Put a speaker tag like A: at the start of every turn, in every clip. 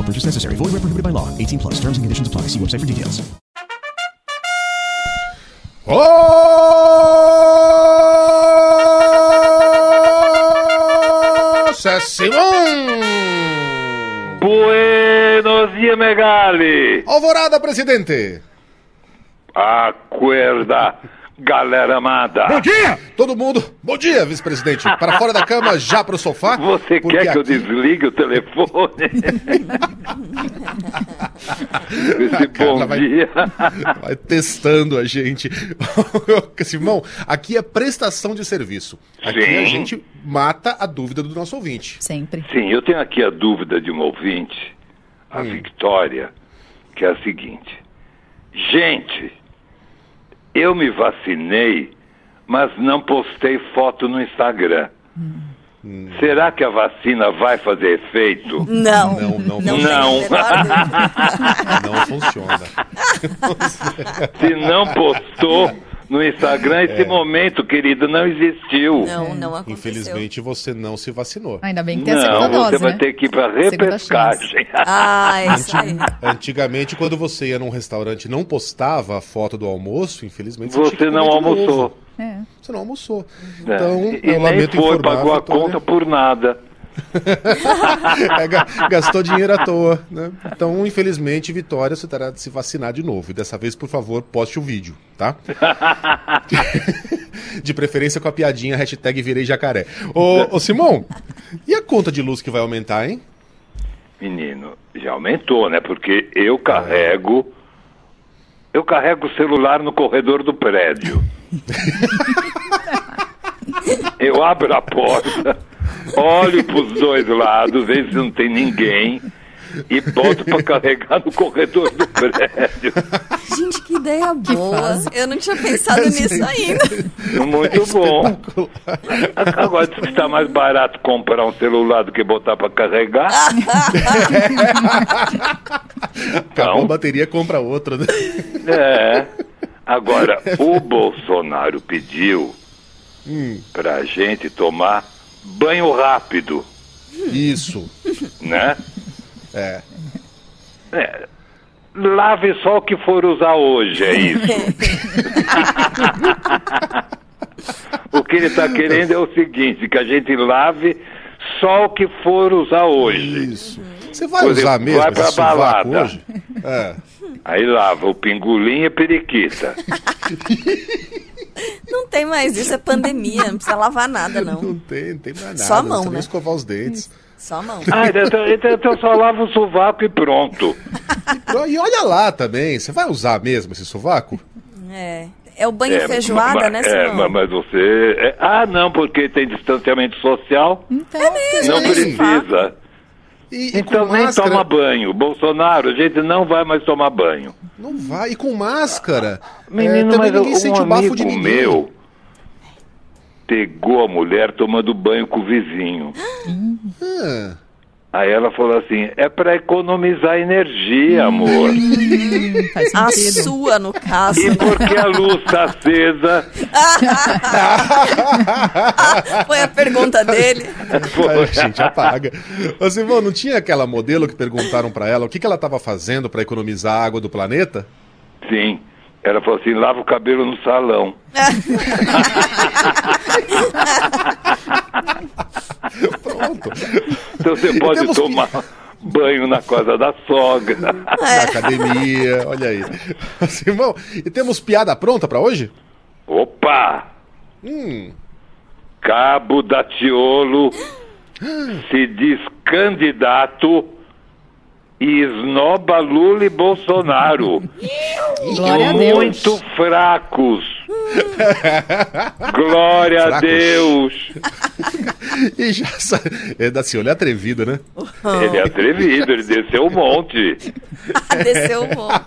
A: No purchase necessary. Void where prohibited by law. 18 plus. Terms and conditions apply. See website for details.
B: Nossa, Simão!
C: Buenos dias, Megali!
B: Alvorada, presidente!
C: Acorda, galera amada!
B: Bom dia! Todo mundo, bom dia, vice-presidente. Para fora da cama, já para o sofá.
C: Você quer que eu
B: aqui-
C: desligue o telefone? Esse bom
B: vai-
C: dia!
B: Vai testando a gente. Simão, aqui é prestação de serviço. Aqui
C: Sim.
B: a gente mata a dúvida do nosso ouvinte.
D: Sempre.
C: Sim, eu tenho aqui a dúvida de um ouvinte, a Victória, que é a seguinte. Gente, eu me vacinei, mas não postei foto no Instagram. Será que a vacina vai fazer efeito?
E: Não.
B: Não, não,
E: Não.
C: Não.
B: não funciona.
C: Se não postou no Instagram, esse momento, querido, não existiu.
E: Não, não aconteceu.
B: Infelizmente você não se vacinou.
D: Ainda bem que tem a segunda
C: Não,
D: dose,
C: você vai
D: né?
C: ter que ir para repescagem.
E: Ah, isso aí.
B: Antigamente, quando você ia num restaurante e não postava a foto do almoço, infelizmente que
C: Você não almoçou.
D: É.
B: Você não almoçou.
C: né?
B: Então,
C: e
B: eu
C: nem
B: lamento
C: foi,
B: informar,
C: pagou a conta por nada.
B: É, ga- gastou dinheiro à toa, né? Então, infelizmente, Vitória, você terá de se vacinar de novo. E dessa vez, por favor, poste o vídeo, tá? de preferência com a piadinha, hashtag virei jacaré. Ô, ô, Simão, e a conta de luz que vai aumentar, hein?
C: Menino, já aumentou, né? Porque eu carrego. Eu carrego o celular no corredor do prédio. eu abro a porta, olho pros dois lados, vejo se não tem ninguém. E boto pra carregar no corredor do prédio.
E: Gente, que ideia boa. Eu não tinha pensado nisso ainda.
C: Muito bom. Agora diz que está mais barato comprar um celular do que botar pra carregar.
B: Acabou a bateria, compra outra, né?
C: É. Agora, o Bolsonaro pediu pra gente tomar banho rápido,
B: Isso.
C: né?
B: É.
C: É. Lave só o que for usar hoje, é isso. o que ele está querendo é o seguinte, que a gente lave só o que for usar hoje.
B: Isso. Você vai usar mesmo
C: vai pra balada.
B: hoje? É.
C: Aí lava o pingolim e periquita.
E: Não tem mais isso, é pandemia. Não precisa lavar nada,
B: Não
E: não.
B: tem, não tem mais nada.
E: Só a
B: não
E: mão, né?
B: escovar os dentes.
E: Só a mão.
C: Ah, então, então, então só lava o sovaco e pronto.
B: E olha lá também, você vai usar mesmo esse sovaco?
E: É. É o banho
C: É,
E: feijoada,
C: mas-
E: né,
C: é,
E: Simão?
C: mas, mas você. é- ah, não, porque tem distanciamento social.
D: Então,
C: não
B: nem
C: precisa.
B: E,
C: Então nem
B: máscara,
C: toma banho. Bolsonaro, a gente não vai mais tomar banho.
B: Não vai. E com máscara.
C: Menino,
B: é,
C: mas
B: ninguém
C: um
B: sente o bafo de ninguém.
C: meu pegou a mulher tomando banho com o vizinho.
B: Ah,
C: Aí ela falou assim: é para economizar energia, amor.
E: Hum,
F: Faz
E: A sua, no caso.
C: E porque a luz está acesa,
E: Foi a pergunta dele.
B: Aí a gente apaga. Ô, Simão, não tinha aquela modelo que perguntaram pra ela o que, que ela tava fazendo pra economizar a água do planeta?
C: sim. Ela falou assim: lava o cabelo no salão.
B: Pronto.
C: Então você pode
B: temos-
C: tomar banho na casa da sogra.
B: Na academia, olha aí. Simão, e temos piada pronta pra hoje?
C: Opa! Cabo da Tiolo se diz candidato e esnoba Lula e Bolsonaro.
F: Glória a Deus.
C: Muito fracos. Glória a. Deus.
B: E já sa... É da Ciolo, é atrevido, né?
C: Ele é atrevido, ele desceu um monte.
E: Desceu um monte.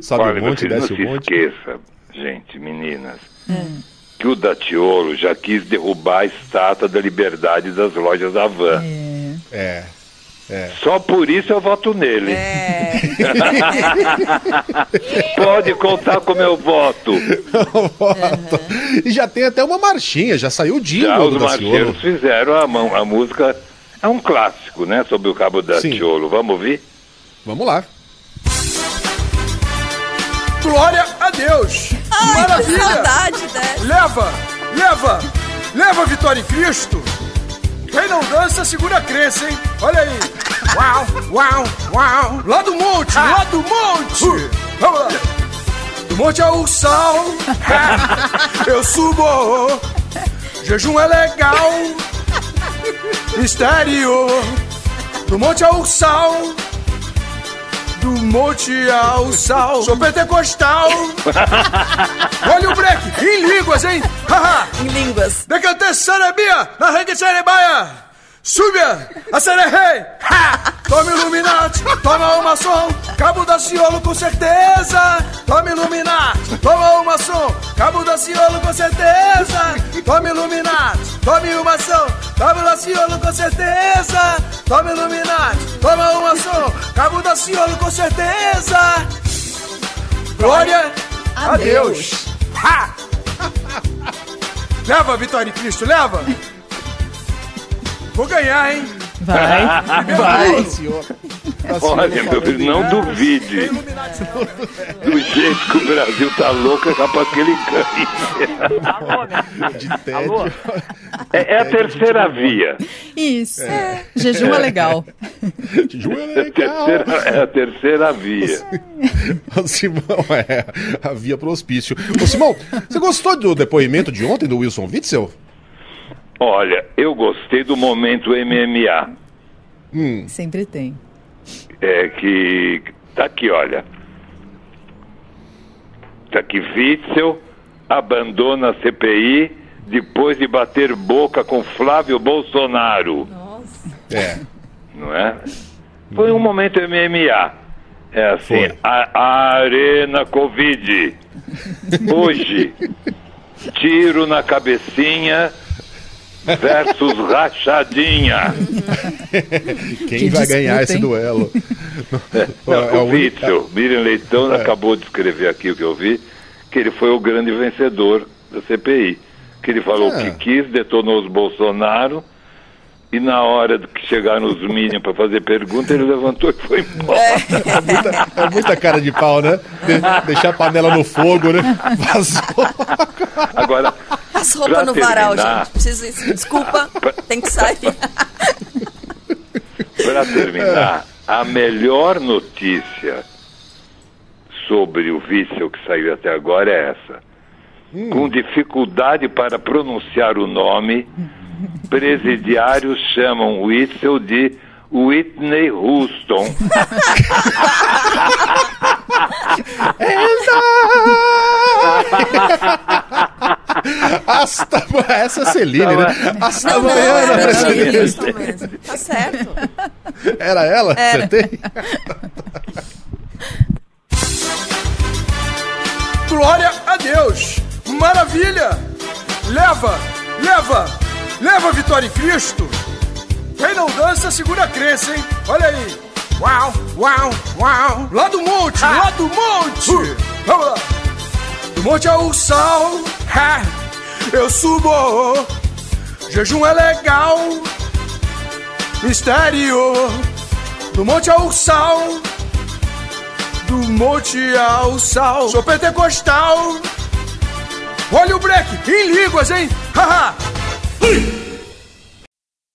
B: Sobe
C: Olha,
B: um monte,
C: não
B: desce
C: se
B: um monte.
C: esqueça, gente, meninas, que o Datiolo já quis derrubar a estátua da liberdade das lojas Havan.
B: É.
C: Só por isso eu voto nele.
E: É.
C: Pode contar com meu voto.
B: Voto. E já tem até uma marchinha, já saiu o
C: Já
B: jingle
C: os marcheiros fizeram a, mão- a música. É um clássico, né? Sobre o Cabo da
B: Sim.
C: Tiolo. Vamos ouvir?
B: Vamos lá.
D: Glória a Deus!
E: Ai, que
D: Maravilha!
E: saudade dessa.
D: Leva, leva, leva a vitória em Cristo! Quem não dança, segura a crença, hein? Olha aí! Uau, uau, uau! Lá do monte, lá do monte! Vamos lá! Do monte ao sal, eu subo! Jejum é legal! Mistério! Do monte ao sal, do monte ao sal. Sou pentecostal. Olha o break, em línguas, hein? Haha.
E: Em línguas.
D: Decante sarebia, na rede serebaia. Súbia, a sererei. Ha! Tome Illuminati, toma uma som. Cabo da Ciolo com certeza. Tome Illuminati, toma uma som. Cabo da Ciolo com certeza. Tome Illuminati, tome uma som. Cabo da Ciolo com certeza. Tome Illuminati, toma uma som. Cabo da Ciolo com certeza. Glória a, Deus. Leva vitória em Cristo, leva! Vou ganhar, hein?
F: Vai.
B: Vai, senhor.
C: Olha, meu filho, não duvide. Do jeito que o Brasil tá louco, é capaz que ele ganhe.
B: De tédio.
C: É, é a terceira via.
F: Isso. Jejum é legal.
B: Ju é
C: É a
B: legal.
C: terceira, é a terceira via.
B: Ô, Simão, é a via pro hospício. Ô, Simão, você gostou do depoimento de ontem do Wilson Witzel?
C: Olha, eu gostei do momento MMA.
F: Sempre tem.
C: É que. Tá aqui, olha. Tá aqui, Witzel abandona a CPI depois de bater boca com Flávio Bolsonaro.
B: É.
C: Não é? Foi um momento MMA. É assim, a, a Arena Covid. Hoje, tiro na cabecinha versus rachadinha.
B: Quem
F: Que
B: vai ganhar esse
F: hein?
B: duelo?
C: Não,
B: É
C: o
B: o
C: Witzel, Miriam Leitão
B: É.
C: acabou de escrever aqui o que eu vi, que ele foi o grande vencedor da CPI. Que ele falou
B: É.
C: que quis, detonou os Bolsonaro, e na hora que chegaram os Minions para fazer pergunta, ele levantou e foi embora.
B: É muita, é muita cara de pau, né? De- deixar a panela no fogo, né? Vazou.
C: Agora,
E: As roupas
C: Pra
E: no varal,
C: terminar.
E: gente. Preciso, desculpa, tem que sair.
C: para terminar, a melhor notícia sobre o Witzel que saiu até agora é essa. Com dificuldade para pronunciar o nome, presidiários chamam Witzel de Whitney Houston.
B: Hasta, essa é a Celine, né? Hasta
E: Não, não,
B: amanhã
E: é
B: na
E: a
B: presidência.
E: Houston mesmo. Tá certo.
B: Era ela?
E: Era.
B: Acertei?
D: Glória a Deus! Maravilha! Leva, leva, leva a vitória em Cristo! Quem não dança, segura a crença, hein? Olha aí. Uau, uau, uau. Lá do monte, ha. lá do monte. Uh, vamos lá. Do monte ao sal, ha. eu subo. Jejum é legal. Mistério. Do monte ao sal. Do monte ao sal. Sou pentecostal. Olha o break, em línguas, hein? Haha.
G: 嘿